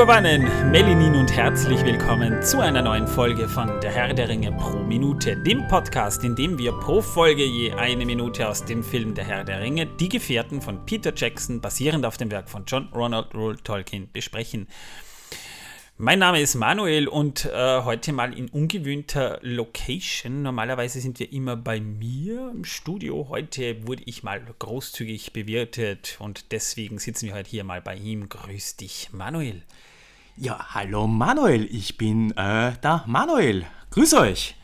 Megovanen, Melinin und herzlich willkommen zu einer neuen Folge von Der Herr der Ringe pro Minute, dem Podcast, in dem wir pro Folge je eine Minute aus dem Film Der Herr der Ringe, Die Gefährten von Peter Jackson, basierend auf dem Werk von John Ronald Rule Tolkien, besprechen. Mein Name ist Manuel und äh, heute mal in ungewöhnter Location. Normalerweise sind wir immer bei mir im Studio. Heute wurde ich mal großzügig bewirtet und deswegen sitzen wir heute hier mal bei ihm. Grüß dich, Manuel. Ja, hallo Manuel, ich bin äh, der Manuel. Grüß euch.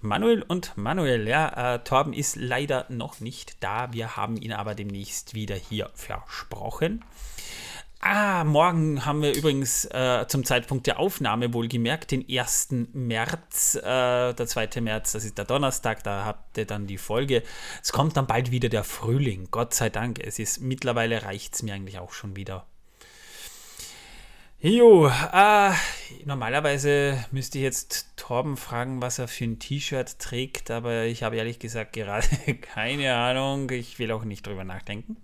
Manuel und Manuel, ja, äh, Torben ist leider noch nicht da. Wir haben ihn aber demnächst wieder hier versprochen. Ah, morgen haben wir übrigens äh, zum Zeitpunkt der Aufnahme wohlgemerkt den 1. März, äh, der 2. März, das ist der Donnerstag, da habt ihr dann die Folge. Es kommt dann bald wieder der Frühling, Gott sei Dank. Es ist mittlerweile reicht es mir eigentlich auch schon wieder. Jo, äh, normalerweise müsste ich jetzt Torben fragen, was er für ein T-Shirt trägt, aber ich habe ehrlich gesagt gerade keine Ahnung. Ich will auch nicht drüber nachdenken.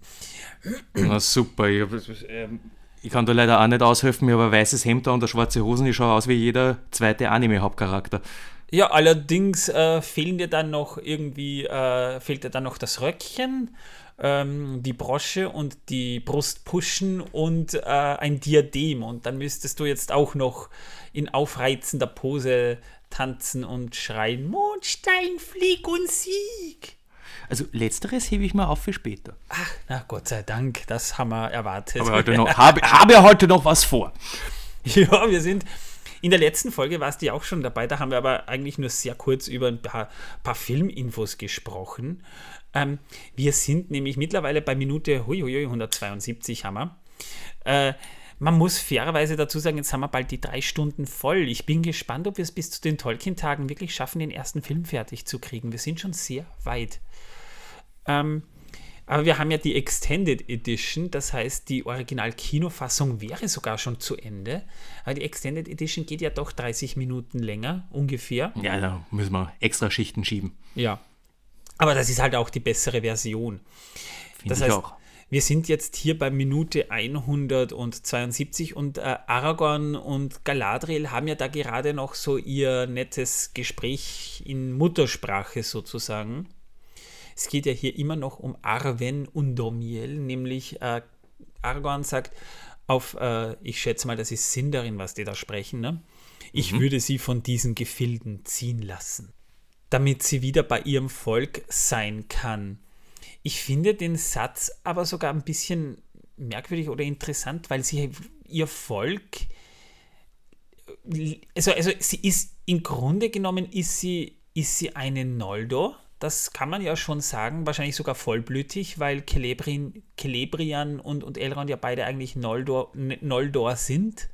Na super, ich, ähm, ich kann da leider auch nicht aushelfen, mir aber ein weißes Hemd und schwarze Hosen, ich schaue aus wie jeder zweite Anime-Hauptcharakter. Ja, allerdings äh, fehlen dir dann noch irgendwie, äh, fehlt dir dann noch das Röckchen ähm, die Brosche und die Brust pushen und äh, ein Diadem. Und dann müsstest du jetzt auch noch in aufreizender Pose tanzen und schreien: Mondstein, flieg und sieg! Also letzteres hebe ich mal auf für später. Ach, na Gott sei Dank, das haben wir erwartet. Aber heute noch, habe, habe heute noch was vor. Ja, wir sind. In der letzten Folge warst du ja auch schon dabei, da haben wir aber eigentlich nur sehr kurz über ein paar, paar Filminfos gesprochen. Ähm, wir sind nämlich mittlerweile bei Minute hui, hui, 172 haben wir. Äh, man muss fairerweise dazu sagen, jetzt haben wir bald die drei Stunden voll. Ich bin gespannt, ob wir es bis zu den Tolkien-Tagen wirklich schaffen, den ersten Film fertig zu kriegen. Wir sind schon sehr weit. Ähm, aber wir haben ja die Extended Edition, das heißt, die Original-Kinofassung wäre sogar schon zu Ende. Aber die Extended Edition geht ja doch 30 Minuten länger, ungefähr. Ja, da müssen wir extra Schichten schieben. Ja. Aber das ist halt auch die bessere Version. Finde das heißt, auch. Wir sind jetzt hier bei Minute 172 und äh, Aragorn und Galadriel haben ja da gerade noch so ihr nettes Gespräch in Muttersprache sozusagen. Es geht ja hier immer noch um Arwen und Domiel, nämlich äh, Aragorn sagt auf, äh, ich schätze mal, das ist Sindarin, was die da sprechen, ne? Ich mhm. würde sie von diesen Gefilden ziehen lassen damit sie wieder bei ihrem Volk sein kann. Ich finde den Satz aber sogar ein bisschen merkwürdig oder interessant, weil sie ihr Volk, also, also sie ist im Grunde genommen ist sie, ist sie eine Noldor. Das kann man ja schon sagen, wahrscheinlich sogar vollblütig, weil Celebrin, Celebrian und, und Elrond ja beide eigentlich Noldor, Noldor sind.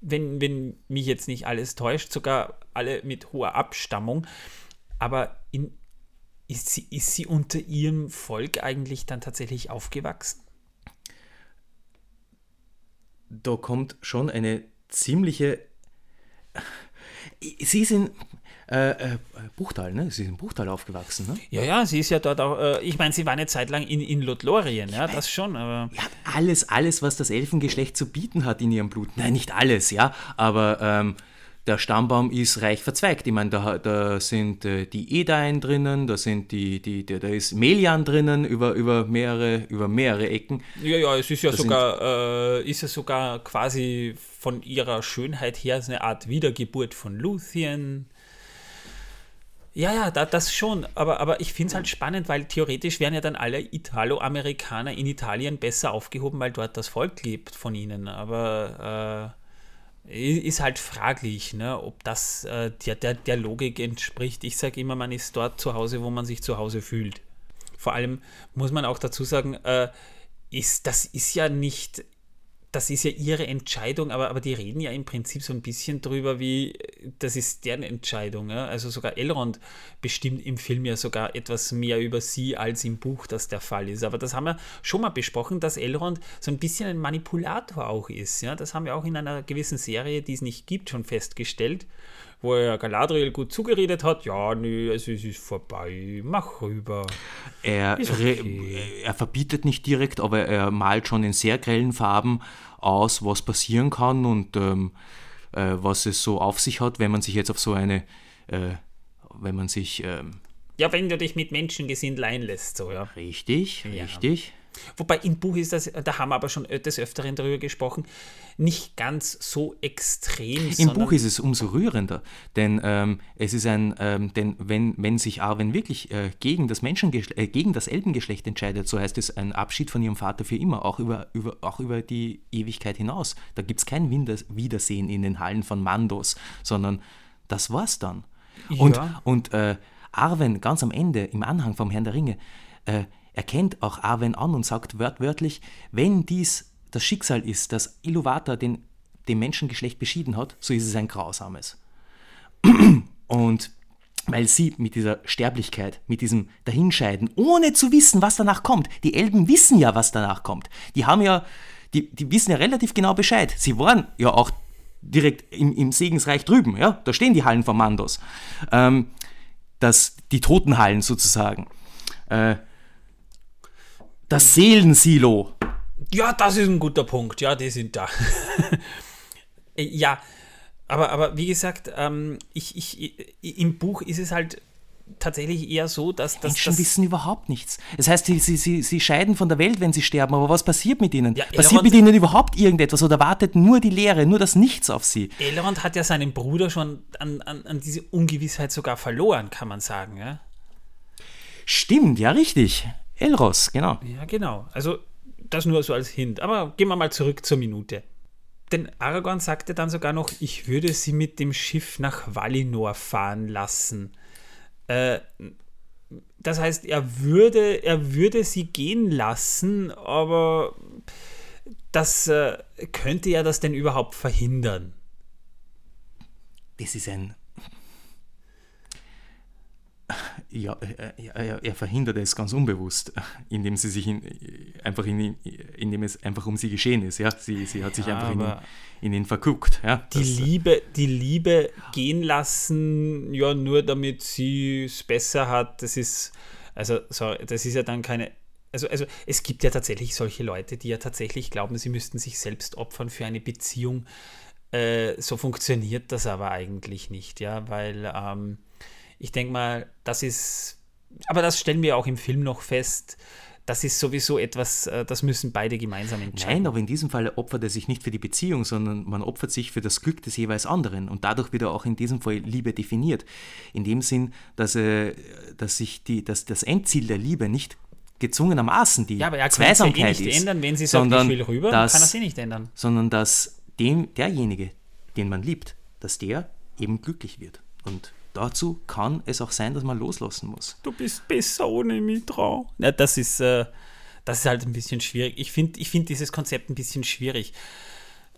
Wenn, wenn mich jetzt nicht alles täuscht, sogar alle mit hoher Abstammung aber in, ist, sie, ist sie unter ihrem Volk eigentlich dann tatsächlich aufgewachsen? Da kommt schon eine ziemliche. Sie ist in äh, äh, Buchtal, ne? Sie ist in Buchtal aufgewachsen, ne? Ja, ja, sie ist ja dort auch. Äh, ich meine, sie war eine Zeit lang in, in Lothlorien, ja, das schon, aber. Ja, alles, alles, was das Elfengeschlecht zu bieten hat in ihrem Blut. Nein, nicht alles, ja, aber. Ähm, der Stammbaum ist reich verzweigt. Ich meine, da, da sind äh, die Edain drinnen, da sind die, die, die, da ist Melian drinnen über, über, mehrere, über mehrere Ecken. Ja, ja, es ist ja sogar, äh, ist ja sogar quasi von ihrer Schönheit her eine Art Wiedergeburt von Luthien. Ja, ja, da, das schon. Aber, aber ich finde es halt spannend, weil theoretisch wären ja dann alle Italo-Amerikaner in Italien besser aufgehoben, weil dort das Volk lebt von ihnen. Aber äh, ist halt fraglich, ne, ob das äh, der, der, der Logik entspricht. Ich sage immer, man ist dort zu Hause, wo man sich zu Hause fühlt. Vor allem muss man auch dazu sagen, äh, ist, das ist ja nicht, das ist ja ihre Entscheidung, aber, aber die reden ja im Prinzip so ein bisschen drüber, wie das ist deren Entscheidung. Ja? Also sogar Elrond bestimmt im Film ja sogar etwas mehr über sie, als im Buch das der Fall ist. Aber das haben wir schon mal besprochen, dass Elrond so ein bisschen ein Manipulator auch ist. Ja? Das haben wir auch in einer gewissen Serie, die es nicht gibt, schon festgestellt wo er Galadriel gut zugeredet hat, ja, nö, es ist vorbei, mach rüber. Er, okay. er verbietet nicht direkt, aber er malt schon in sehr grellen Farben aus, was passieren kann und ähm, äh, was es so auf sich hat, wenn man sich jetzt auf so eine, äh, wenn man sich... Ähm, ja, wenn du dich mit Menschengesindel einlässt, so, ja. Richtig, ja. richtig. Wobei im Buch ist das, da haben wir aber schon des Öfteren darüber gesprochen, nicht ganz so extrem. Im Buch ist es umso rührender, denn ähm, es ist ein, ähm, denn wenn, wenn sich Arwen wirklich äh, gegen das äh, gegen das Elbengeschlecht entscheidet, so heißt es ein Abschied von ihrem Vater für immer, auch über, über, auch über die Ewigkeit hinaus. Da gibt es kein Wiedersehen in den Hallen von Mandos, sondern das war's dann. Ja. Und, und äh, Arwen ganz am Ende im Anhang vom Herrn der Ringe äh, erkennt auch Arwen an und sagt wörtlich, wenn dies das Schicksal ist, das Iluvatar den, dem Menschengeschlecht beschieden hat, so ist es ein grausames. Und weil sie mit dieser Sterblichkeit, mit diesem Dahinscheiden, ohne zu wissen, was danach kommt, die Elben wissen ja, was danach kommt. Die haben ja, die, die wissen ja relativ genau Bescheid. Sie waren ja auch direkt im, im Segensreich drüben, ja, da stehen die Hallen von Mandos. Ähm, das, die Totenhallen sozusagen. Äh, das Seelensilo. Ja, das ist ein guter Punkt. Ja, die sind da. ja, aber, aber wie gesagt, ähm, ich, ich, im Buch ist es halt tatsächlich eher so, dass, dass Menschen wissen überhaupt nichts. Das heißt, sie, sie, sie, sie scheiden von der Welt, wenn sie sterben, aber was passiert mit ihnen? Ja, passiert mit ihnen überhaupt irgendetwas oder wartet nur die Leere, nur das Nichts auf sie? Elrond hat ja seinen Bruder schon an, an, an diese Ungewissheit sogar verloren, kann man sagen. Ja? Stimmt, ja, richtig. Elros, genau. Ja, genau. Also das nur so als Hint. Aber gehen wir mal zurück zur Minute. Denn Aragorn sagte dann sogar noch, ich würde sie mit dem Schiff nach Valinor fahren lassen. Äh, das heißt, er würde, er würde sie gehen lassen, aber das äh, könnte er das denn überhaupt verhindern? Das ist ein ja, er, er, verhindert es ganz unbewusst, indem sie sich in, einfach in, indem es einfach um sie geschehen ist. Ja, sie, sie hat sich ja, einfach in ihn, in ihn verguckt. Ja, die das, Liebe, die Liebe gehen lassen, ja, nur damit sie es besser hat. Das ist also, sorry, das ist ja dann keine. Also, also es gibt ja tatsächlich solche Leute, die ja tatsächlich glauben, sie müssten sich selbst opfern für eine Beziehung. Äh, so funktioniert das aber eigentlich nicht, ja, weil ähm, ich denke mal, das ist, aber das stellen wir auch im Film noch fest, das ist sowieso etwas, äh, das müssen beide gemeinsam entscheiden. Nein, aber in diesem Fall opfert er sich nicht für die Beziehung, sondern man opfert sich für das Glück des jeweils anderen und dadurch wird er auch in diesem Fall Liebe definiert. In dem Sinn, dass, er, dass sich die, dass das Endziel der Liebe nicht gezwungenermaßen die ja, aber er Zweisamkeit kann es eh nicht ist, ändern, wenn sie sagt, ich will rüber, dass, kann er sie nicht ändern. Sondern dass dem, derjenige, den man liebt, dass der eben glücklich wird. Und dazu kann es auch sein, dass man loslassen muss. Du bist besser ohne mich drauf. Ja, das ist, äh, das ist halt ein bisschen schwierig. Ich finde ich find dieses Konzept ein bisschen schwierig.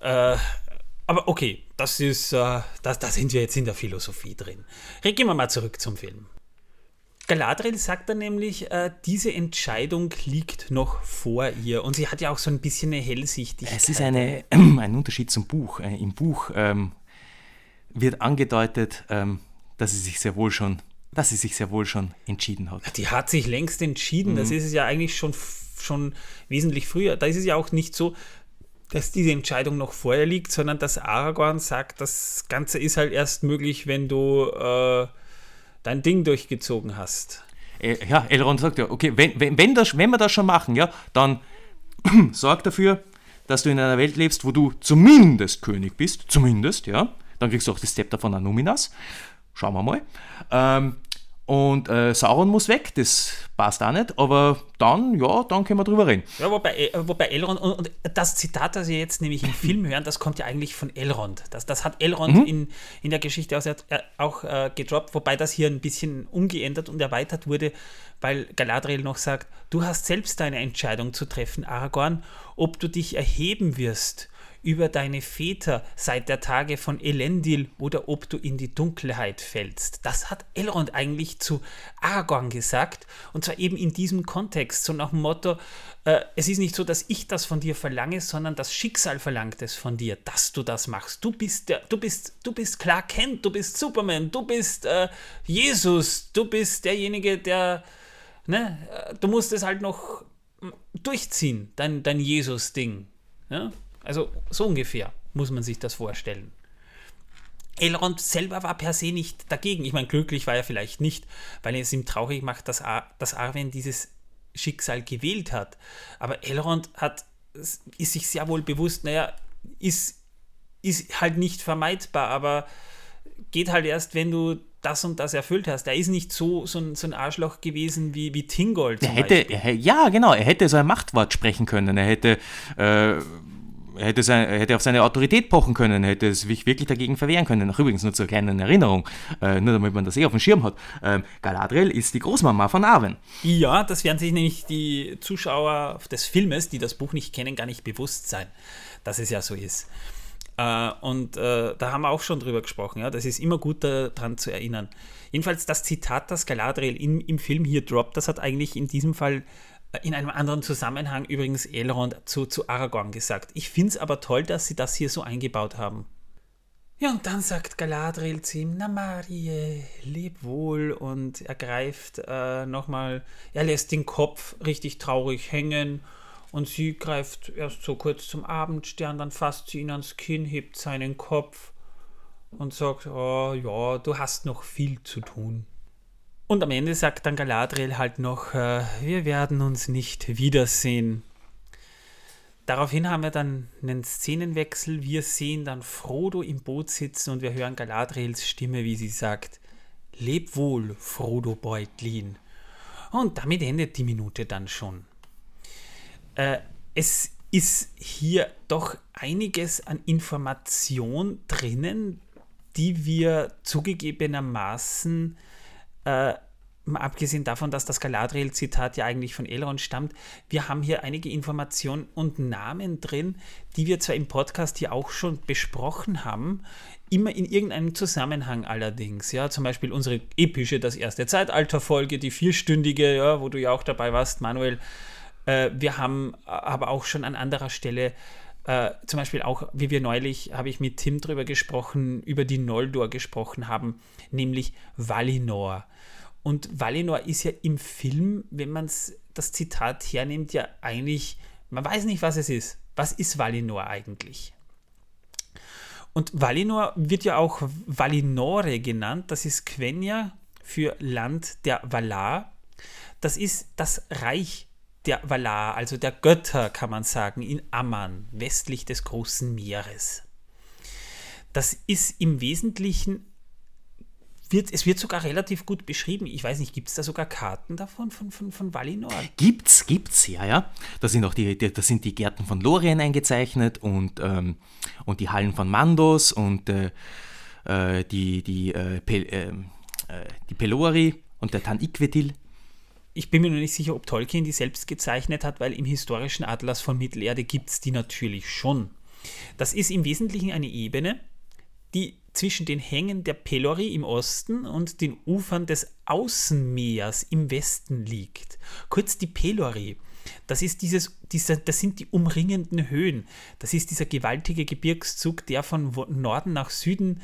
Äh, aber okay, das ist, äh, das, da sind wir jetzt in der Philosophie drin. Gehen wir mal zurück zum Film. Galadriel sagt dann nämlich, äh, diese Entscheidung liegt noch vor ihr. Und sie hat ja auch so ein bisschen eine Hellsichtigkeit. Es ist eine, ein Unterschied zum Buch. Äh, Im Buch ähm, wird angedeutet, ähm, dass sie sich sehr wohl schon, dass sie sich sehr wohl schon entschieden hat. Die hat sich längst entschieden. Mhm. Das ist es ja eigentlich schon, schon wesentlich früher. Da ist es ja auch nicht so, dass diese Entscheidung noch vorher liegt, sondern dass Aragorn sagt, das Ganze ist halt erst möglich, wenn du äh, dein Ding durchgezogen hast. Äh, ja, Elrond sagt ja, okay, wenn, wenn, wenn, das, wenn wir das schon machen, ja, dann sorg dafür, dass du in einer Welt lebst, wo du zumindest König bist, zumindest, ja. Dann kriegst du auch das Zepter von Anuminas. Schauen wir mal. Ähm, und äh, Sauron muss weg, das passt auch nicht, aber dann, ja, dann können wir drüber reden. Ja, wobei, äh, wobei Elrond, und, und, das Zitat, das wir jetzt nämlich im Film hören, das kommt ja eigentlich von Elrond. Das, das hat Elrond mhm. in, in der Geschichte auch, auch äh, gedroppt, wobei das hier ein bisschen umgeändert und erweitert wurde, weil Galadriel noch sagt, du hast selbst deine Entscheidung zu treffen, Aragorn, ob du dich erheben wirst über deine Väter seit der Tage von Elendil oder ob du in die Dunkelheit fällst. Das hat Elrond eigentlich zu Aragorn gesagt und zwar eben in diesem Kontext, so nach dem Motto, äh, es ist nicht so, dass ich das von dir verlange, sondern das Schicksal verlangt es von dir, dass du das machst. Du bist der, du bist, du bist Clark Kent, du bist Superman, du bist äh, Jesus, du bist derjenige, der, ne, äh, du musst es halt noch durchziehen, dein, dein Jesus-Ding. Ja? Also so ungefähr muss man sich das vorstellen. Elrond selber war per se nicht dagegen. Ich meine, glücklich war er vielleicht nicht, weil es ihm traurig macht, dass, Ar dass Arwen dieses Schicksal gewählt hat. Aber Elrond hat, ist sich sehr wohl bewusst, naja, ist, ist halt nicht vermeidbar, aber geht halt erst, wenn du das und das erfüllt hast. Er ist nicht so, so, ein, so ein Arschloch gewesen wie, wie Tingold. Er hätte, er, ja, genau, er hätte so ein Machtwort sprechen können. Er hätte. Äh, hätte, sein, hätte auf seine Autorität pochen können, hätte sich wirklich dagegen verwehren können. Ach, übrigens nur zur kleinen Erinnerung, äh, nur damit man das eh auf dem Schirm hat. Ähm, Galadriel ist die Großmama von Arwen. Ja, das werden sich nämlich die Zuschauer des Filmes, die das Buch nicht kennen, gar nicht bewusst sein, dass es ja so ist. Äh, und äh, da haben wir auch schon drüber gesprochen. Ja? Das ist immer gut daran zu erinnern. Jedenfalls das Zitat, das Galadriel im, im Film hier droppt, das hat eigentlich in diesem Fall in einem anderen Zusammenhang übrigens Elrond zu, zu Aragorn gesagt. Ich finde es aber toll, dass sie das hier so eingebaut haben. Ja, und dann sagt Galadriel zu ihm, na Marie, leb wohl und er greift äh, nochmal, er lässt den Kopf richtig traurig hängen und sie greift erst so kurz zum Abendstern, dann fasst sie ihn ans Kinn, hebt seinen Kopf und sagt, oh ja, du hast noch viel zu tun. Und am Ende sagt dann Galadriel halt noch, äh, wir werden uns nicht wiedersehen. Daraufhin haben wir dann einen Szenenwechsel. Wir sehen dann Frodo im Boot sitzen und wir hören Galadriels Stimme, wie sie sagt, Leb wohl, Frodo Beutlin. Und damit endet die Minute dann schon äh, es ist hier doch einiges an Information drinnen, die wir zugegebenermaßen, äh, mal abgesehen davon, dass das Galadriel-Zitat ja eigentlich von Elrond stammt, wir haben hier einige Informationen und Namen drin, die wir zwar im Podcast hier auch schon besprochen haben, immer in irgendeinem Zusammenhang allerdings. Ja, zum Beispiel unsere epische Das erste Zeitalter-Folge, die vierstündige, ja, wo du ja auch dabei warst, Manuel. Äh, wir haben aber auch schon an anderer Stelle äh, zum Beispiel auch, wie wir neulich, habe ich mit Tim drüber gesprochen, über die Noldor gesprochen haben, nämlich Valinor. Und Valinor ist ja im Film, wenn man das Zitat hernimmt, ja eigentlich, man weiß nicht, was es ist. Was ist Valinor eigentlich? Und Valinor wird ja auch Valinore genannt. Das ist Quenya für Land der Valar. Das ist das Reich der Valar, also der Götter, kann man sagen, in Amman, westlich des großen Meeres. Das ist im Wesentlichen, wird, es wird sogar relativ gut beschrieben. Ich weiß nicht, gibt es da sogar Karten davon, von, von, von Valinor? Gibt's, gibt's, ja, ja. Da sind auch die, da sind die Gärten von Lorien eingezeichnet und, ähm, und die Hallen von Mandos und äh, äh die, die, äh, Pel, äh, äh, die Pelori und der Tan Iquetil ich bin mir noch nicht sicher, ob Tolkien die selbst gezeichnet hat, weil im historischen Atlas von Mittelerde gibt es die natürlich schon. Das ist im Wesentlichen eine Ebene, die zwischen den Hängen der Pelori im Osten und den Ufern des Außenmeers im Westen liegt. Kurz die Pelori. Das, ist dieses, dieser, das sind die umringenden Höhen. Das ist dieser gewaltige Gebirgszug, der von Norden nach Süden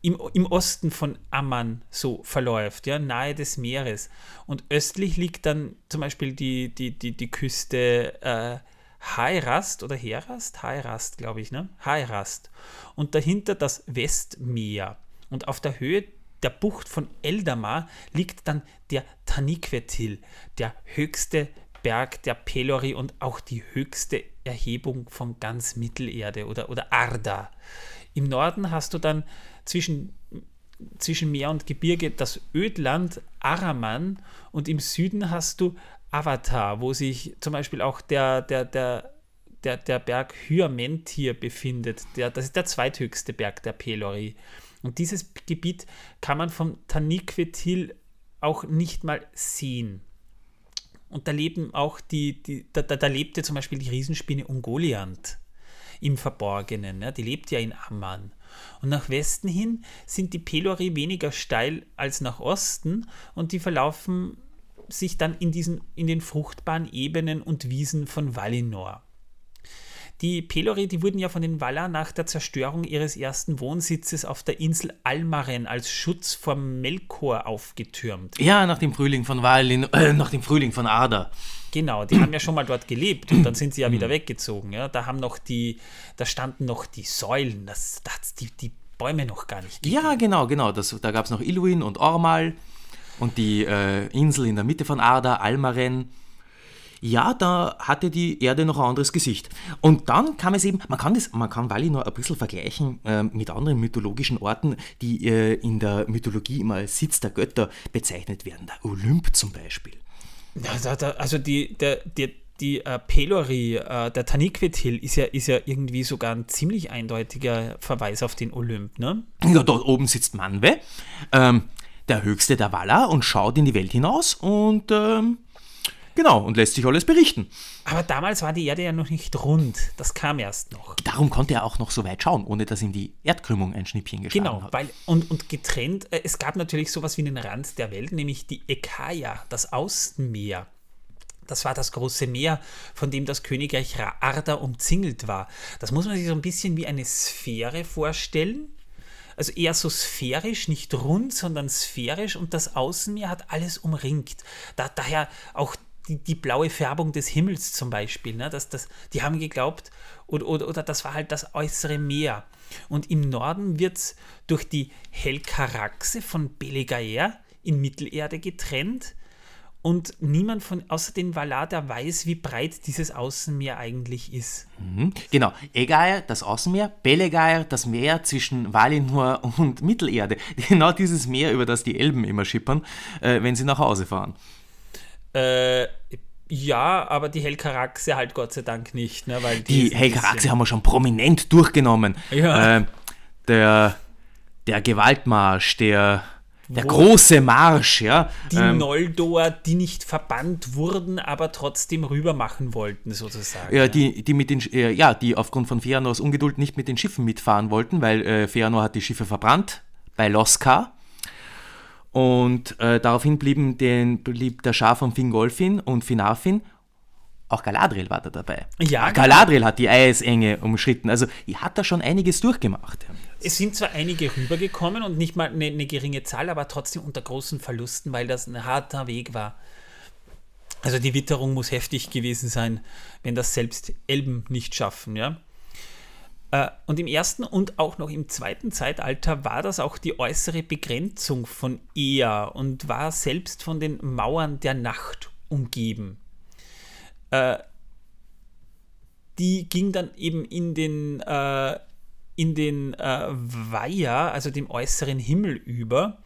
im, im Osten von Amman so verläuft, ja, nahe des Meeres. Und östlich liegt dann zum Beispiel die, die, die, die Küste äh, Hairast oder Herast? Hairast, glaube ich, ne? Hairast. Und dahinter das Westmeer. Und auf der Höhe der Bucht von Eldamar liegt dann der Taniquetil, der höchste Berg der Pelori und auch die höchste Erhebung von ganz Mittelerde oder, oder Arda. Im Norden hast du dann zwischen, zwischen Meer und Gebirge das Ödland Araman und im Süden hast du Avatar, wo sich zum Beispiel auch der, der, der, der, der Berg Hyamentir befindet. Der, das ist der zweithöchste Berg der Pelori. Und dieses Gebiet kann man vom Taniquetil auch nicht mal sehen. Und da leben auch die, die da, da, lebte zum Beispiel die Riesenspinne Ungoliant im Verborgenen. Ja? Die lebt ja in Amman. Und nach Westen hin sind die Pelori weniger steil als nach Osten und die verlaufen sich dann in, diesen, in den fruchtbaren Ebenen und Wiesen von Valinor. Die Pelori, die wurden ja von den Valar nach der Zerstörung ihres ersten Wohnsitzes auf der Insel Almaren als Schutz vor Melkor aufgetürmt. Ja, nach dem Frühling von Valin, äh, nach dem Frühling von Ada. Genau, die haben ja schon mal dort gelebt und dann sind sie ja wieder weggezogen. Ja. Da haben noch die, da standen noch die Säulen, das, das die, die Bäume noch gar nicht. Gegeben. Ja, genau, genau. Das, da gab es noch Iluin und Ormal und die äh, Insel in der Mitte von Arda, Almaren ja, da hatte die Erde noch ein anderes Gesicht. Und dann kam es eben, man kann, das, man kann Valinor ein bisschen vergleichen äh, mit anderen mythologischen Orten, die äh, in der Mythologie immer als Sitz der Götter bezeichnet werden. Der Olymp zum Beispiel. Da, also die, der, der, die äh, Pelori, äh, der Taniquetil, ist ja, ist ja irgendwie sogar ein ziemlich eindeutiger Verweis auf den Olymp, ne? Ja, dort oben sitzt Manwe, ähm, der höchste der Valar, und schaut in die Welt hinaus und ähm, Genau, und lässt sich alles berichten. Aber damals war die Erde ja noch nicht rund. Das kam erst noch. Darum konnte er auch noch so weit schauen, ohne dass ihm die Erdkrümmung ein Schnippchen geschlagen genau, hat. Genau, und, und getrennt, äh, es gab natürlich sowas wie einen Rand der Welt, nämlich die Ekaya, das Außenmeer. Das war das große Meer, von dem das Königreich Arda umzingelt war. Das muss man sich so ein bisschen wie eine Sphäre vorstellen. Also eher so sphärisch, nicht rund, sondern sphärisch und das Außenmeer hat alles umringt. Da, daher auch die, die blaue Färbung des Himmels zum Beispiel. Ne? Das, das, die haben geglaubt, oder, oder, oder das war halt das äußere Meer. Und im Norden wird es durch die Helkaraxe von Belegaer in Mittelerde getrennt. Und niemand von außer den Valar, der weiß, wie breit dieses Außenmeer eigentlich ist. Mhm. Genau. Egaer, das Außenmeer, Belegaer, das Meer zwischen Valinor und Mittelerde. Genau dieses Meer, über das die Elben immer schippern, äh, wenn sie nach Hause fahren. Äh, ja, aber die Helkaraxe halt Gott sei Dank nicht. Ne, weil die die Helkaraxe haben wir schon prominent durchgenommen. Ja. Äh, der, der Gewaltmarsch, der, der große Marsch, ja. Die ähm, Noldor, die nicht verbannt wurden, aber trotzdem rüber machen wollten, sozusagen. Ja, die, die mit den, äh, ja, die aufgrund von Feanors Ungeduld nicht mit den Schiffen mitfahren wollten, weil äh, Feanor hat die Schiffe verbrannt bei Loska. Und äh, daraufhin blieben den, blieb der Schar von Fingolfin und Finarfin. Auch Galadriel war da dabei. Ja, genau. Galadriel hat die Eisenge umschritten. Also, hat da schon einiges durchgemacht. Es sind zwar einige rübergekommen und nicht mal eine, eine geringe Zahl, aber trotzdem unter großen Verlusten, weil das ein harter Weg war. Also die Witterung muss heftig gewesen sein, wenn das selbst Elben nicht schaffen, ja. Äh, und im ersten und auch noch im zweiten Zeitalter war das auch die äußere Begrenzung von Ea und war selbst von den Mauern der Nacht umgeben. Äh, die ging dann eben in den, äh, in den Weiher, also dem äußeren Himmel über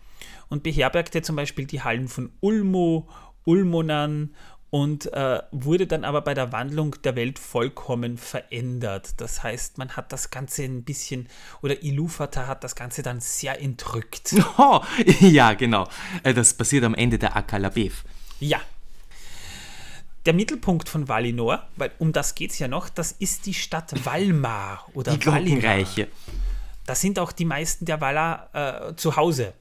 und beherbergte zum Beispiel die Hallen von Ulmo, Ulmonan und äh, wurde dann aber bei der Wandlung der Welt vollkommen verändert. Das heißt, man hat das Ganze ein bisschen, oder Ilúvatar hat das Ganze dann sehr entrückt. Oh, ja, genau. Äh, das passiert am Ende der Akalabev. Ja. Der Mittelpunkt von Valinor, weil um das geht es ja noch, das ist die Stadt Valmar oder die Valinor. Da sind auch die meisten der Valar äh, zu Hause.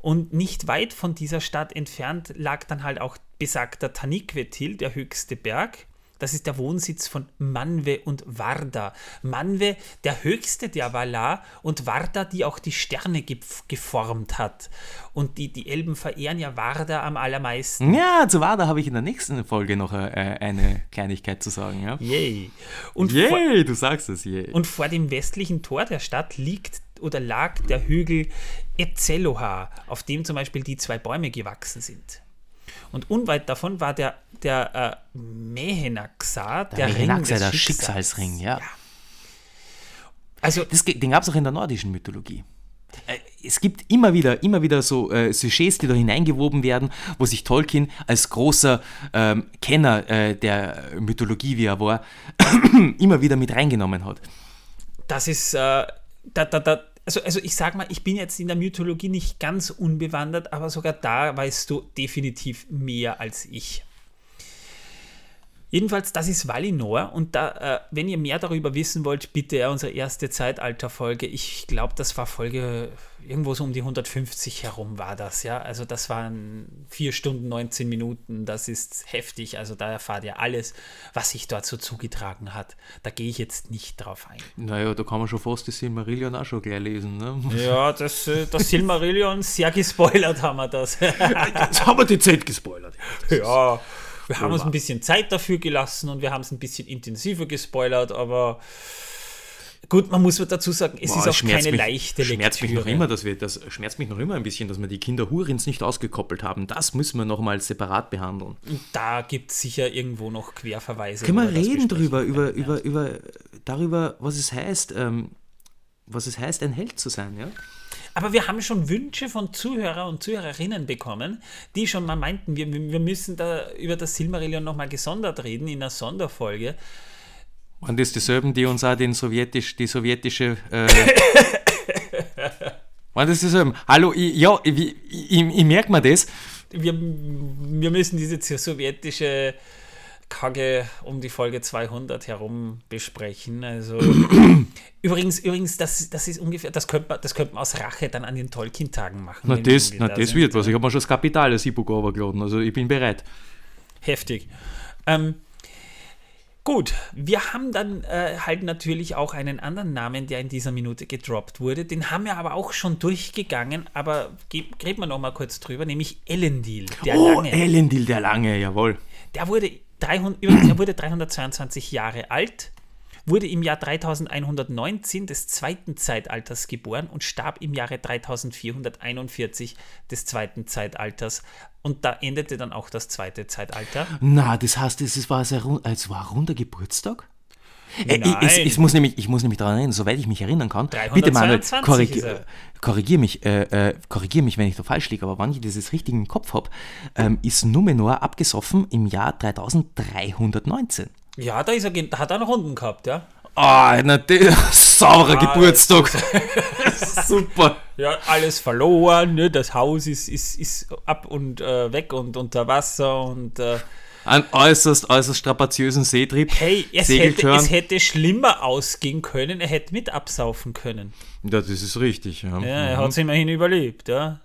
Und nicht weit von dieser Stadt entfernt lag dann halt auch besagter Taniquetil, der höchste Berg. Das ist der Wohnsitz von Manwe und Varda. Manwe, der höchste der Valar, und Varda, die auch die Sterne geformt hat. Und die, die Elben verehren ja Varda am allermeisten. Ja, zu Varda habe ich in der nächsten Folge noch äh, eine Kleinigkeit zu sagen. Ja? Yay. Und yay, vor, du sagst es, yay. Und vor dem westlichen Tor der Stadt liegt oder lag der Hügel Etzeloha, auf dem zum Beispiel die zwei Bäume gewachsen sind. Und unweit davon war der, der äh, Mehenaxa, der, der Mehenaxa, Ring des der Schicksalsring, ja. ja. Also, das, den gab es auch in der nordischen Mythologie. Äh, es gibt immer wieder, immer wieder so äh, Sujets, die da hineingewoben werden, wo sich Tolkien als großer ähm, Kenner äh, der Mythologie, wie er war, immer wieder mit reingenommen hat. Das ist, äh, da, da, da, also, also ich sag mal, ich bin jetzt in der Mythologie nicht ganz unbewandert, aber sogar da weißt du definitiv mehr als ich. Jedenfalls, das ist Valinor und da, äh, wenn ihr mehr darüber wissen wollt, bitte ja unsere erste Zeitalterfolge. Ich glaube, das war Folge irgendwo so um die 150 herum war das, ja. Also das waren 4 Stunden 19 Minuten, das ist heftig. Also da erfahrt ihr alles, was sich dort so zugetragen hat. Da gehe ich jetzt nicht drauf ein. Naja, da kann man schon fast das Silmarillion auch schon gleich lesen, ne? Ja, das, äh, das Silmarillion, sehr gespoilert haben wir das. Jetzt haben wir die Zeit gespoilert. Ja. Wir haben uns ein bisschen Zeit dafür gelassen und wir haben es ein bisschen intensiver gespoilert, aber gut, man muss dazu sagen, es Boah, ist auch keine mich, leichte Lektüre. Schmerzt mich noch immer, dass wir, das schmerzt mich noch immer ein bisschen, dass wir die Kinder Hurins nicht ausgekoppelt haben. Das müssen wir noch mal separat behandeln. Da gibt es sicher irgendwo noch Querverweise. Können wir reden drüber, über, über, über, darüber, was es heißt, ähm, was es heißt, ein Held zu sein, ja? Aber wir haben schon Wünsche von Zuhörer und Zuhörerinnen bekommen, die schon mal meinten, wir, wir müssen da über das Silmarillion nochmal gesondert reden in einer Sonderfolge. Und das dieselben, die uns auch den sowjetisch, die sowjetische. Äh, waren das dieselben? Hallo, ich, ja, ich, ich, ich merke mir das. Wir, wir müssen diese sowjetische Kacke um die Folge 200 herum besprechen. Also übrigens, übrigens, das, das ist ungefähr, das könnte man, das könnte man aus Rache dann an den Tolkien-Tagen machen. Na, das, na, das wird was. Ich habe mir schon das Kapital als E-Book overgeladen, also ich bin bereit. Heftig. Ähm, Gut, wir haben dann äh, halt natürlich auch einen anderen Namen, der in dieser Minute gedroppt wurde. Den haben wir aber auch schon durchgegangen, aber reden wir noch mal kurz drüber, nämlich Elendil, der oh, Lange. Elendil, der Lange, jawohl. Der wurde 300, übrigens, er wurde 322 Jahre alt, wurde im Jahr 3119 des zweiten Zeitalters geboren und starb im Jahre 3441 des zweiten Zeitalters. Und da endete dann auch das zweite Zeitalter. Na, das heißt, es war, sehr, es war ein runder Geburtstag? Äh, ich, ich, muss nämlich, ich muss nämlich daran erinnern, soweit ich mich erinnern kann. Bitte Manuel, korrigier, korrigier, mich, äh, äh, korrigier mich, wenn ich da falsch liege, aber wenn ich dieses richtig im Kopf habe, ähm, ist Numenor abgesoffen im Jahr 3319. Ja, da, ist er, da hat er einen Runden gehabt, ja. Ah, oh, natürlich, saurer ah, Geburtstag. Super. Ja, alles verloren, ne? das Haus ist, ist, ist ab und äh, weg und unter Wasser und äh, einen äußerst, äußerst strapaziösen Seetrieb. Hey, es hätte, es hätte, schlimmer ausgehen können, er hätte mit absaufen können. Ja, das ist richtig. Ja, ja er mhm. hat es immerhin überlebt, ja.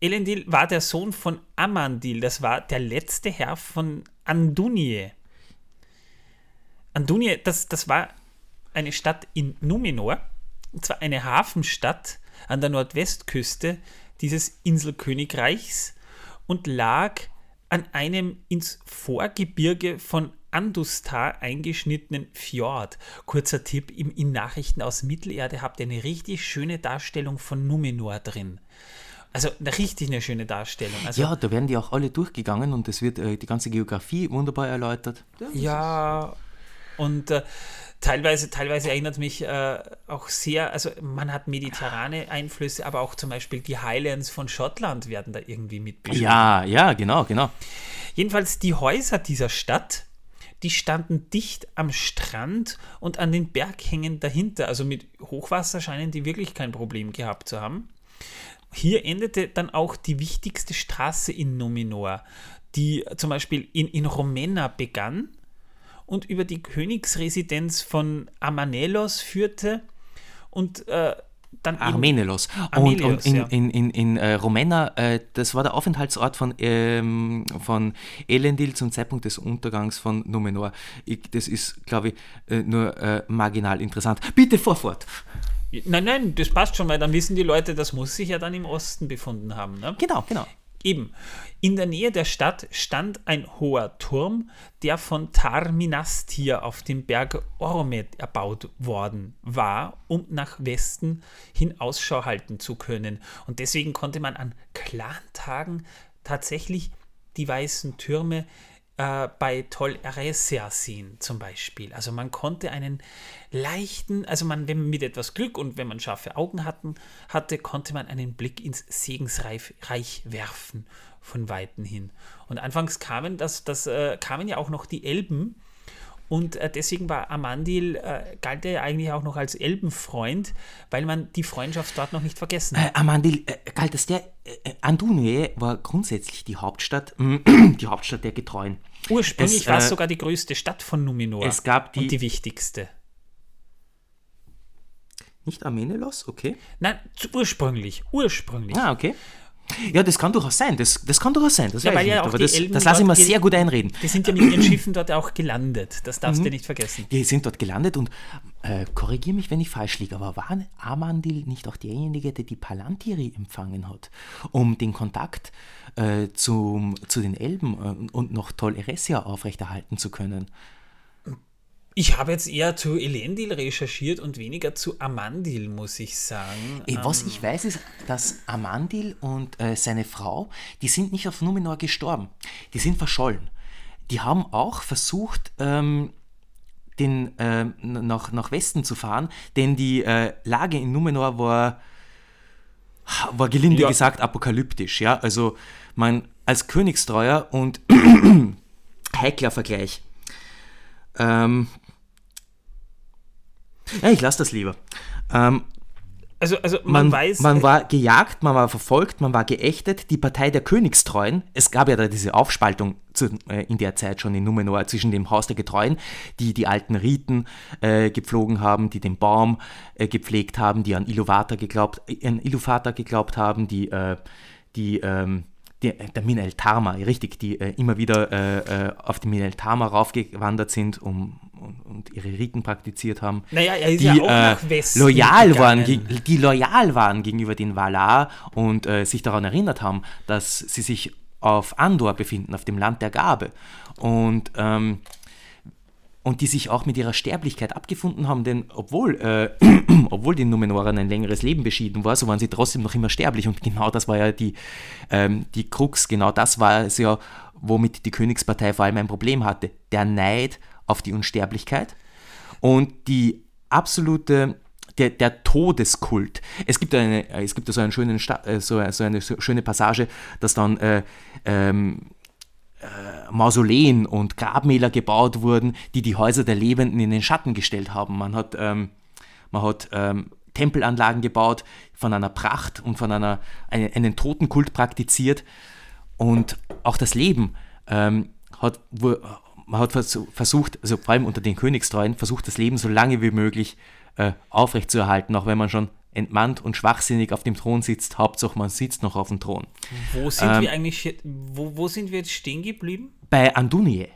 Elendil war der Sohn von Amandil, das war der letzte Herr von Andunie. Andunie, das, das war eine Stadt in Numenor, und zwar eine Hafenstadt an der Nordwestküste dieses Inselkönigreichs und lag an einem ins Vorgebirge von Andustar eingeschnittenen Fjord. Kurzer Tipp, im, in Nachrichten aus Mittelerde habt ihr eine richtig schöne Darstellung von Numenor drin. Also eine richtig eine schöne Darstellung. Also, ja, da werden die auch alle durchgegangen und es wird äh, die ganze Geografie wunderbar erläutert. Ja, ja und äh, teilweise, teilweise erinnert mich äh, auch sehr, also man hat mediterrane Einflüsse, aber auch zum Beispiel die Highlands von Schottland werden da irgendwie mitbeschrieben. Ja, ja, genau, genau. Jedenfalls die Häuser dieser Stadt, die standen dicht am Strand und an den Berghängen dahinter. Also mit Hochwasser scheinen die wirklich kein Problem gehabt zu haben. Hier endete dann auch die wichtigste Straße in Numenor, die zum Beispiel in, in Romena begann und über die Königsresidenz von Amanelos führte und äh, dann Armenelos. Und, und in, ja. in, in, in äh, Romena, äh, das war der Aufenthaltsort von, ähm, von Elendil zum Zeitpunkt des Untergangs von Numenor. Ich, das ist, glaube ich, äh, nur äh, marginal interessant. Bitte vorfort. Nein, nein, das passt schon, weil dann wissen die Leute, das muss sich ja dann im Osten befunden haben. Ne? Genau, genau. Eben, in der Nähe der Stadt stand ein hoher Turm, der von Tarminastir auf dem Berg Ormet erbaut worden war, um nach Westen hin Ausschau halten zu können. Und deswegen konnte man an klaren Tagen tatsächlich die weißen Türme äh, bei Tol Eressea sehen, zum Beispiel. Also man konnte einen leichten, also man, wenn man mit etwas Glück und wenn man scharfe Augen hatten, hatte, konnte man einen Blick ins Segensreich werfen von Weiten hin. Und anfangs kamen, das, das, äh, kamen ja auch noch die Elben Und äh, deswegen war Amandil, äh, galt er ja eigentlich auch noch als Elbenfreund, weil man die Freundschaft dort noch nicht vergessen hat. Äh, Amandil, äh, galt es der, äh, Andunue war grundsätzlich die Hauptstadt, die Hauptstadt der Getreuen. Ursprünglich war es sogar die größte Stadt von Numenor. Es gab die, und die wichtigste. Nicht Amenelos, okay. Nein, ursprünglich, ursprünglich. Ah, okay. Ja, das kann durchaus sein. Das, das kann durchaus sein. Das, ja, weil ja nicht, auch aber die das, Elben das lasse ich mir sehr gut einreden. Die sind ja mit ihren Schiffen dort auch gelandet. Das darfst Mhm. du nicht vergessen. Die sind dort gelandet und äh, korrigiere mich, wenn ich falsch liege, aber war Amandil nicht auch derjenige, der die Palantiri empfangen hat, um den Kontakt äh, zum, zu den Elben äh, und noch Tol Eressia aufrechterhalten zu können? Ich habe jetzt eher zu Elendil recherchiert und weniger zu Amandil, muss ich sagen. Äh, Was ich weiß, ist, dass Amandil und äh, seine Frau, die sind nicht auf Numenor gestorben. Die sind verschollen. Die haben auch versucht, ähm, den, ähm, nach, nach Westen zu fahren, denn die äh, Lage in Numenor war, war gelinde Ja. gesagt apokalyptisch. Ja? Also man als Königstreuer und heikler Vergleich. Ähm, ja, ich lasse das lieber. Ähm, Also, also man, man, weiß, man äh, war gejagt, man war verfolgt, man war geächtet. Die Partei der Königstreuen, es gab ja da diese Aufspaltung zu, äh, in der Zeit schon in Numenor zwischen dem Haus der Getreuen, die die alten Riten äh, gepflogen haben, die den Baum äh, gepflegt haben, die an Iluvatar geglaubt, äh, an Iluvatar geglaubt haben, die, äh, die, ähm, die der Minel Tarma, richtig, die immer wieder auf die Minel Tarma raufgewandert sind um, und, und ihre Riten praktiziert haben Naja, er ist die ja auch äh, nach Westen loyal waren, gegangen. geg- die loyal waren gegenüber den Valar und äh, sich daran erinnert haben, dass sie sich auf Andor befinden, auf dem Land der Gabe. Und, ähm, und die sich auch mit ihrer Sterblichkeit abgefunden haben, denn obwohl, äh, obwohl den Numenorern ein längeres Leben beschieden war, so waren sie trotzdem noch immer sterblich. Und genau das war ja die, ähm, die Krux, genau das war es ja, womit die Königspartei vor allem ein Problem hatte. Der Neid auf die Unsterblichkeit und die absolute der, der Todeskult. Es gibt eine, es gibt so einen schönen Sta äh, so, so eine schöne Passage, dass dann äh, ähm, äh, Mausoleen und Grabmäler gebaut wurden, die die Häuser der Lebenden in den Schatten gestellt haben. Man hat, ähm, man hat ähm, Tempelanlagen gebaut von einer Pracht und von einer eine, einen Totenkult praktiziert und auch das Leben ähm, hat, man hat versu- versucht, also vor allem unter den Königstreuen, versucht das Leben so lange wie möglich äh, aufrechtzuerhalten, auch wenn man schon entmannt und schwachsinnig auf dem Thron sitzt. Hauptsache man sitzt noch auf dem Thron. Wo sind Ähm, wir eigentlich, wo, wo sind wir jetzt stehen geblieben? Bei Andunie,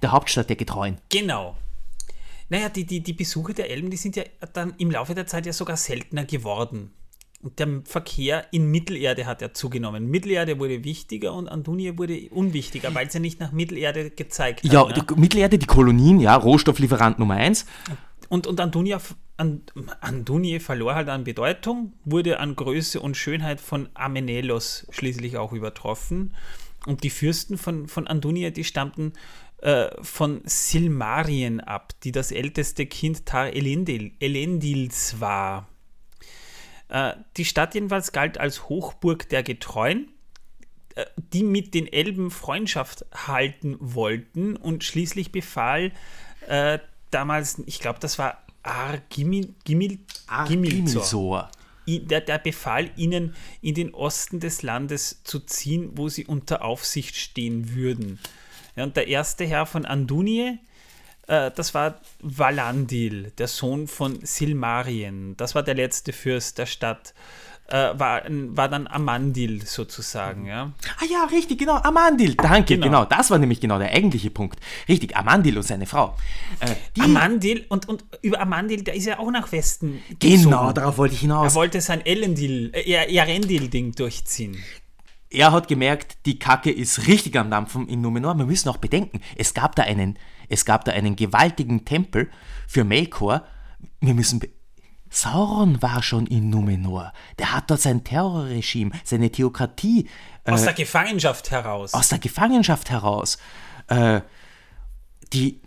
der Hauptstadt der Getreuen. Genau. Naja, die, die, die Besuche der Elben, die sind ja dann im Laufe der Zeit ja sogar seltener geworden. Der Verkehr in Mittelerde hat ja zugenommen. Mittelerde wurde wichtiger und Andunie wurde unwichtiger, weil ja nicht nach Mittelerde gezeigt hat. Ja, ne? die Mittelerde, die Kolonien, ja, Rohstofflieferant Nummer eins. Und, und Andunia, And, Andunie verlor halt an Bedeutung, wurde an Größe und Schönheit von Amenelos schließlich auch übertroffen. Und die Fürsten von, von Andunia, die stammten äh, von Silmarien ab, die das älteste Kind Tar Elendil, Elendils war. Äh, die Stadt jedenfalls galt als Hochburg der Getreuen, äh, die mit den Elben Freundschaft halten wollten und schließlich befahl äh, damals, ich glaube, das war Argimil, Gimil, Gimilzor. Gimilsor. I- Der, der befahl ihnen, in den Osten des Landes zu ziehen, wo sie unter Aufsicht stehen würden. Ja, und der erste Herr von Andunie, äh, das war Valandil, der Sohn von Silmarien. Das war der letzte Fürst der Stadt. Äh, war, war dann Amandil sozusagen. Ja. Ah ja, richtig, genau, Amandil. Danke, Genau. genau. Das war nämlich genau der eigentliche Punkt. Richtig, Amandil und seine Frau. Äh, die, Amandil, und, und über Amandil, der ist ja auch nach Westen genau, gezogen. darauf wollte ich Er hinaus. wollte sein Elendil, äh, Jarendil-Ding durchziehen. Er hat gemerkt, die Kacke ist richtig am Dampfen in Numenor. Wir müssen auch bedenken, es gab da einen, es gab da einen gewaltigen Tempel für Melkor. Wir müssen Sauron war schon in Numenor. Der hat dort sein Terrorregime, seine Theokratie äh, Aus der Gefangenschaft heraus. aus der Gefangenschaft heraus. Äh, die,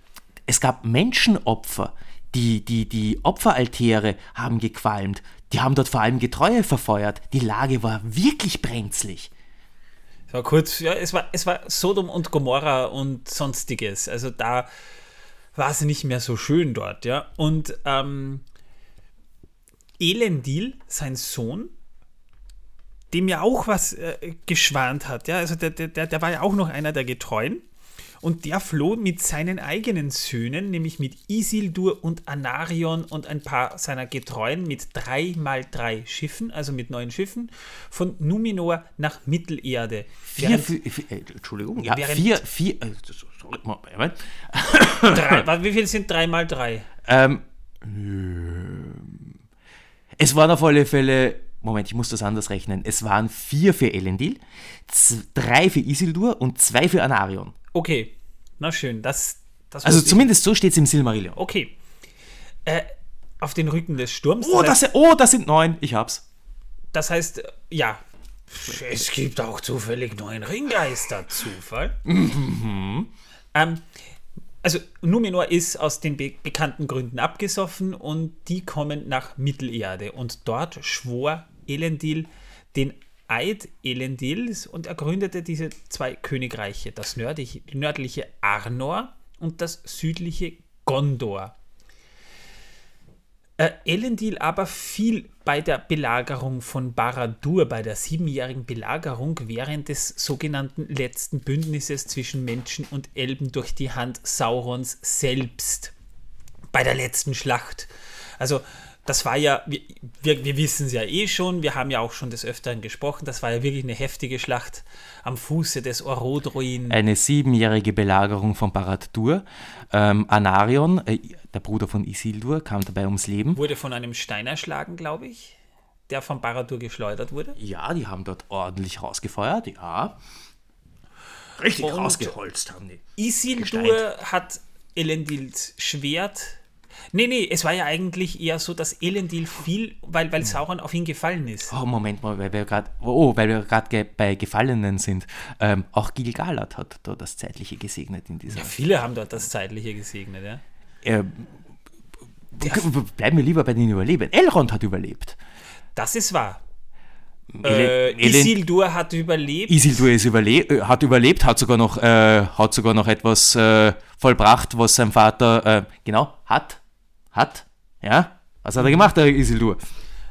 es gab Menschenopfer. Die, die, die Opferaltäre haben gequalmt. Die haben dort vor allem Getreue verfeuert. Die Lage war wirklich brenzlig. Es war kurz, ja, es war, es war Sodom und Gomorra und sonstiges. Also da war es nicht mehr so schön dort, ja. Und ähm, Elendil, sein Sohn, dem ja auch was äh, geschwant hat, ja, also der, der, der war ja auch noch einer der Getreuen. Und der floh mit seinen eigenen Söhnen, nämlich mit Isildur und Anarion und ein paar seiner Getreuen mit drei mal drei Schiffen, also mit neun Schiffen, von Numenor nach Mittelerde. Vier, vier, vier äh, Entschuldigung, ja, vier, vier, äh, sorry, Moment. drei, wie viel sind drei mal drei? Ähm, es waren auf alle Fälle Moment, ich muss das anders rechnen. Es waren vier für Elendil, drei für Isildur und zwei für Anarion. Okay, na schön. Das, das also zumindest ich. so steht es im Silmarillion. Okay. Äh, auf den Rücken des Sturms. Oh das, heißt, oh, das sind neun. Ich hab's. Das heißt, ja. Es gibt auch zufällig neun Ringgeister. Zufall. Mhm. Ähm, also Numenor ist aus den be bekannten Gründen abgesoffen und die kommen nach Mittelerde. Und dort schwor Elendil den Eid Elendils und er gründete diese zwei Königreiche, das nördliche, Arnor und das südliche Gondor. Äh, Elendil aber fiel bei der Belagerung von Baradur, bei der siebenjährigen Belagerung während des sogenannten letzten Bündnisses zwischen Menschen und Elben durch die Hand Saurons selbst. Bei der letzten Schlacht. Also das war ja, wir, wir, wir wissen es ja eh schon, wir haben ja auch schon des Öfteren gesprochen, das war ja wirklich eine heftige Schlacht am Fuße des Orodruin. Eine siebenjährige Belagerung von Barad-dur. Ähm, Anarion, äh, der Bruder von Isildur, kam dabei ums Leben. Wurde von einem Stein erschlagen, glaube ich, der von Barad-dur geschleudert wurde. Ja, die haben dort ordentlich rausgefeuert, ja. Richtig Und rausgeholzt haben die. Isildur hat Elendils Schwert Nee, nee, es war ja eigentlich eher so, dass Elendil fiel, weil, weil Sauron auf ihn gefallen ist. Oh, Moment mal, weil wir gerade oh, weil wir gerade ge bei Gefallenen sind. Ähm, auch Gilgalad hat da das Zeitliche gesegnet in dieser. Ja, viele haben dort das Zeitliche gesegnet, ja. Äh, bleiben wir lieber bei den Überlebenden. Elrond hat überlebt. Das ist wahr. Äh, Isildur hat überlebt. Isildur ist überle äh, hat überlebt, hat sogar noch, äh, hat sogar noch etwas äh, vollbracht, was sein Vater, äh, genau, hat hat, ja? Was hat er gemacht, der Isildur?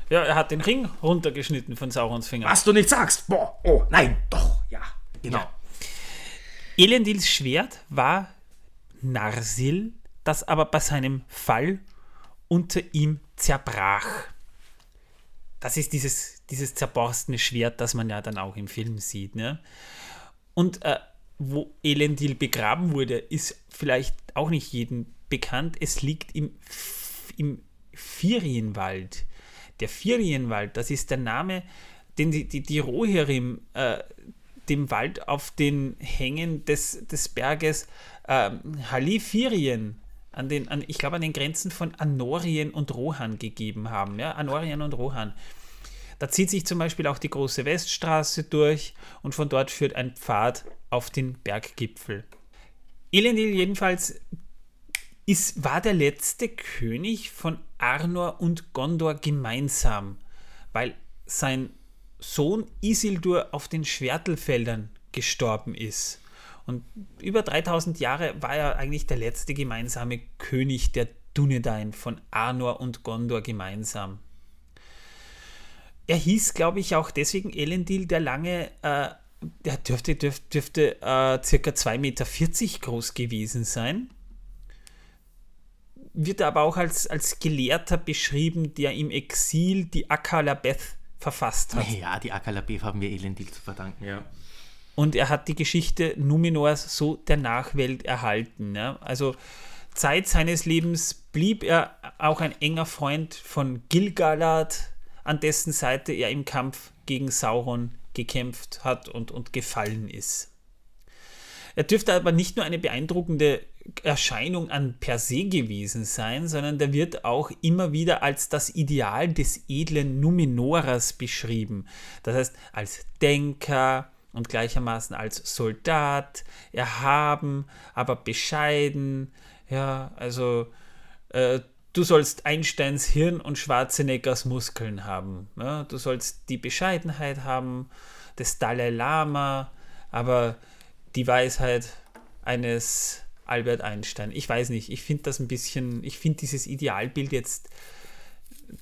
Ja, er hat den Ring runtergeschnitten von Saurons Finger. Was du nicht sagst. Boah, oh, nein, doch, ja, genau. Ja. Elendils Schwert war Narsil, das aber bei seinem Fall unter ihm zerbrach. Das ist dieses, dieses zerborstene Schwert, das man ja dann auch im Film sieht. Ne? Und äh, wo Elendil begraben wurde, ist vielleicht auch nicht jedem bekannt. Es liegt im, im Firienwald. Der Firienwald, das ist der Name, den die, die, die Rohirrim äh, dem Wald auf den Hängen des, des Berges äh, Halifirien, an den, an, ich glaube an den Grenzen von Anorien und Rohan gegeben haben. Ja? Anorien und Rohan. Da zieht sich zum Beispiel auch die große Weststraße durch und von dort führt ein Pfad auf den Berggipfel. Elendil jedenfalls ist, war der letzte König von Arnor und Gondor gemeinsam, weil sein Sohn Isildur auf den Schwertelfeldern gestorben ist. Und über 3000 Jahre war er eigentlich der letzte gemeinsame König der Dunedain von Arnor und Gondor gemeinsam. Er hieß, glaube ich, auch deswegen Elendil, der lange, äh, der dürfte, dürfte, dürfte äh, circa 2,40 Meter groß gewesen sein wird er aber auch als, als Gelehrter beschrieben, der im Exil die Akalabeth verfasst hat. Ja, die Akalabeth haben wir Elendil zu verdanken, ja. Und er hat die Geschichte Numenors so der Nachwelt erhalten. Ja? Also Zeit seines Lebens blieb er auch ein enger Freund von Gilgalad, an dessen Seite er im Kampf gegen Sauron gekämpft hat und, und gefallen ist. Er dürfte aber nicht nur eine beeindruckende Erscheinung an per se gewesen sein, sondern der wird auch immer wieder als das Ideal des edlen Numenorers beschrieben. Das heißt, als Denker und gleichermaßen als Soldat, erhaben, aber bescheiden. Ja, also äh, du sollst Einsteins Hirn und Schwarzeneggers Muskeln haben. Ja? Du sollst die Bescheidenheit haben des Dalai Lama, aber die Weisheit eines Albert Einstein. Ich weiß nicht, ich finde das ein bisschen, ich finde dieses Idealbild jetzt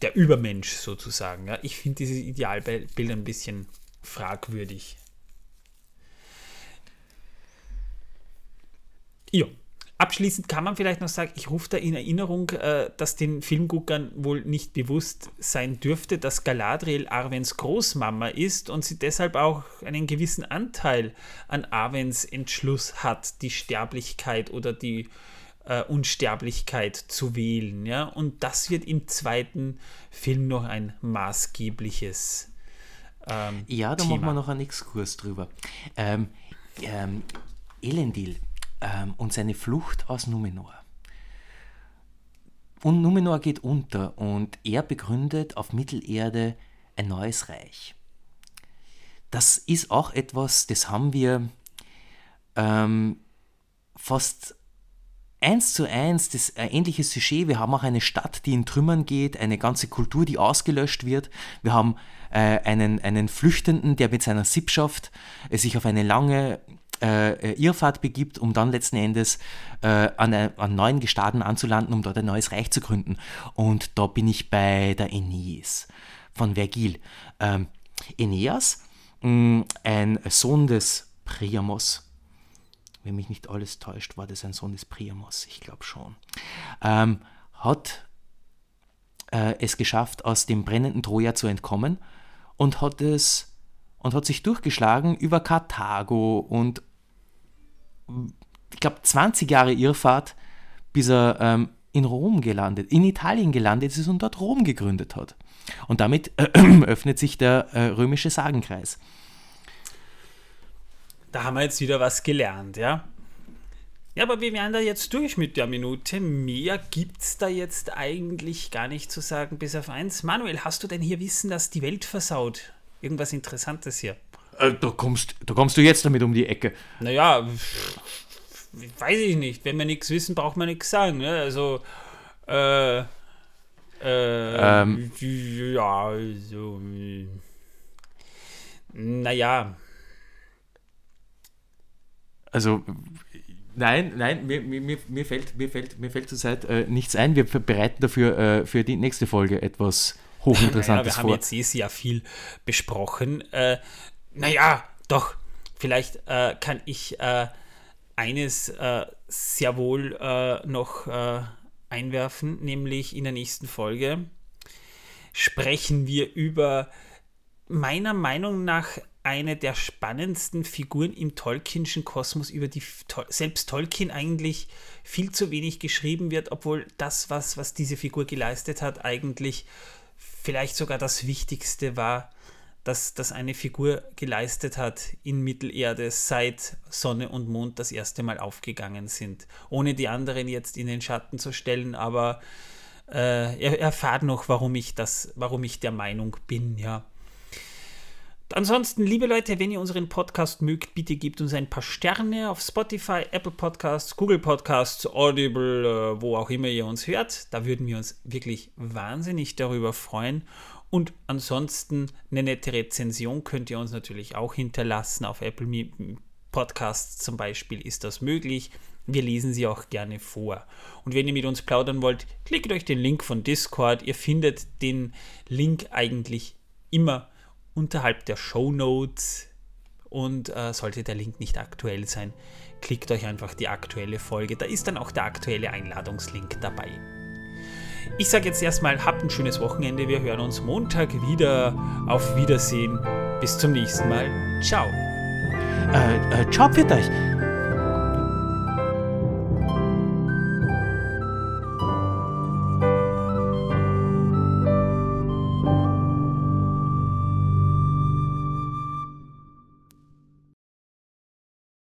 der Übermensch sozusagen. Ja? Ich finde dieses Idealbild ein bisschen fragwürdig. Ja. Abschließend kann man vielleicht noch sagen, ich rufe da in Erinnerung, äh, dass den Filmguckern wohl nicht bewusst sein dürfte, dass Galadriel Arwens Großmama ist und sie deshalb auch einen gewissen Anteil an Arwens Entschluss hat, die Sterblichkeit oder die äh, Unsterblichkeit zu wählen. Ja? Und das wird im zweiten Film noch ein maßgebliches ähm, Ja, da Thema. machen wir noch einen Exkurs drüber. Ähm, ähm, Elendil ähm, und seine Flucht aus Numenor. Und Numenor geht unter und er begründet auf Mittelerde ein neues Reich. Das ist auch etwas, das haben wir ähm, fast eins zu eins das ein ähnliches Sujet. Wir haben auch eine Stadt, die in Trümmern geht, eine ganze Kultur, die ausgelöscht wird. Wir haben äh, einen, einen Flüchtenden, der mit seiner Sippschaft äh, sich auf eine lange äh, Irrfahrt begibt, um dann letzten Endes äh, an, äh, an neuen Gestaden anzulanden, um dort ein neues Reich zu gründen. Und da bin ich bei der Aeneis von Vergil. Ähm, Aeneas, mh, ein Sohn des Priamos, wenn mich nicht alles täuscht, war das ein Sohn des Priamos, ich glaube schon, ähm, hat äh, es geschafft, aus dem brennenden Troja zu entkommen und hat es und hat sich durchgeschlagen über Karthago und ich glaube, 20 Jahre Irrfahrt, bis er ähm, in Rom gelandet, in Italien gelandet ist und dort Rom gegründet hat. Und damit äh, öffnet sich der äh, römische Sagenkreis. Da haben wir jetzt wieder was gelernt, ja. Ja, aber wir werden da jetzt durch mit der Minute. Mehr gibt es da jetzt eigentlich gar nicht zu sagen, bis auf eins. Manuel, hast du denn hier Wissen, dass die Welt versaut? Irgendwas Interessantes hier? Äh, da, kommst, da kommst du jetzt damit um die Ecke. Naja, weiß ich nicht. Wenn wir nichts wissen, braucht man nichts sagen. Ne? Also, äh, äh, ähm. ja, also, naja. Also, Nein, nein, mir, mir, mir, fällt, mir, fällt, mir fällt zurzeit äh, nichts ein. Wir bereiten dafür äh, für die nächste Folge etwas hochinteressantes naja, wir vor. Wir haben jetzt eh sehr viel besprochen. Äh, naja, doch, vielleicht äh, kann ich äh, eines äh, sehr wohl äh, noch äh, einwerfen, nämlich in der nächsten Folge sprechen wir über meiner Meinung nach eine der spannendsten Figuren im Tolkienschen Kosmos, über die selbst Tolkien eigentlich viel zu wenig geschrieben wird, obwohl das, was, was diese Figur geleistet hat, eigentlich vielleicht sogar das Wichtigste war, dass das eine Figur geleistet hat in Mittelerde, seit Sonne und Mond das erste Mal aufgegangen sind. Ohne die anderen jetzt in den Schatten zu stellen, aber äh, er erfahrt noch, warum ich das, warum ich der Meinung bin, ja. Ansonsten, liebe Leute, wenn ihr unseren Podcast mögt, bitte gebt uns ein paar Sterne auf Spotify, Apple Podcasts, Google Podcasts, Audible, äh, wo auch immer ihr uns hört. Da würden wir uns wirklich wahnsinnig darüber freuen. Und ansonsten eine nette Rezension könnt ihr uns natürlich auch hinterlassen. Auf Apple Podcasts zum Beispiel ist das möglich. Wir lesen sie auch gerne vor. Und wenn ihr mit uns plaudern wollt, klickt euch den Link von Discord. Ihr findet den Link eigentlich immer unterhalb der Show Notes. Und äh, sollte der Link nicht aktuell sein, klickt euch einfach die aktuelle Folge. Da ist dann auch der aktuelle Einladungslink dabei. Ich sage jetzt erstmal, habt ein schönes Wochenende. Wir hören uns Montag wieder. Auf Wiedersehen. Bis zum nächsten Mal. Ciao. Äh, äh, ciao, für euch.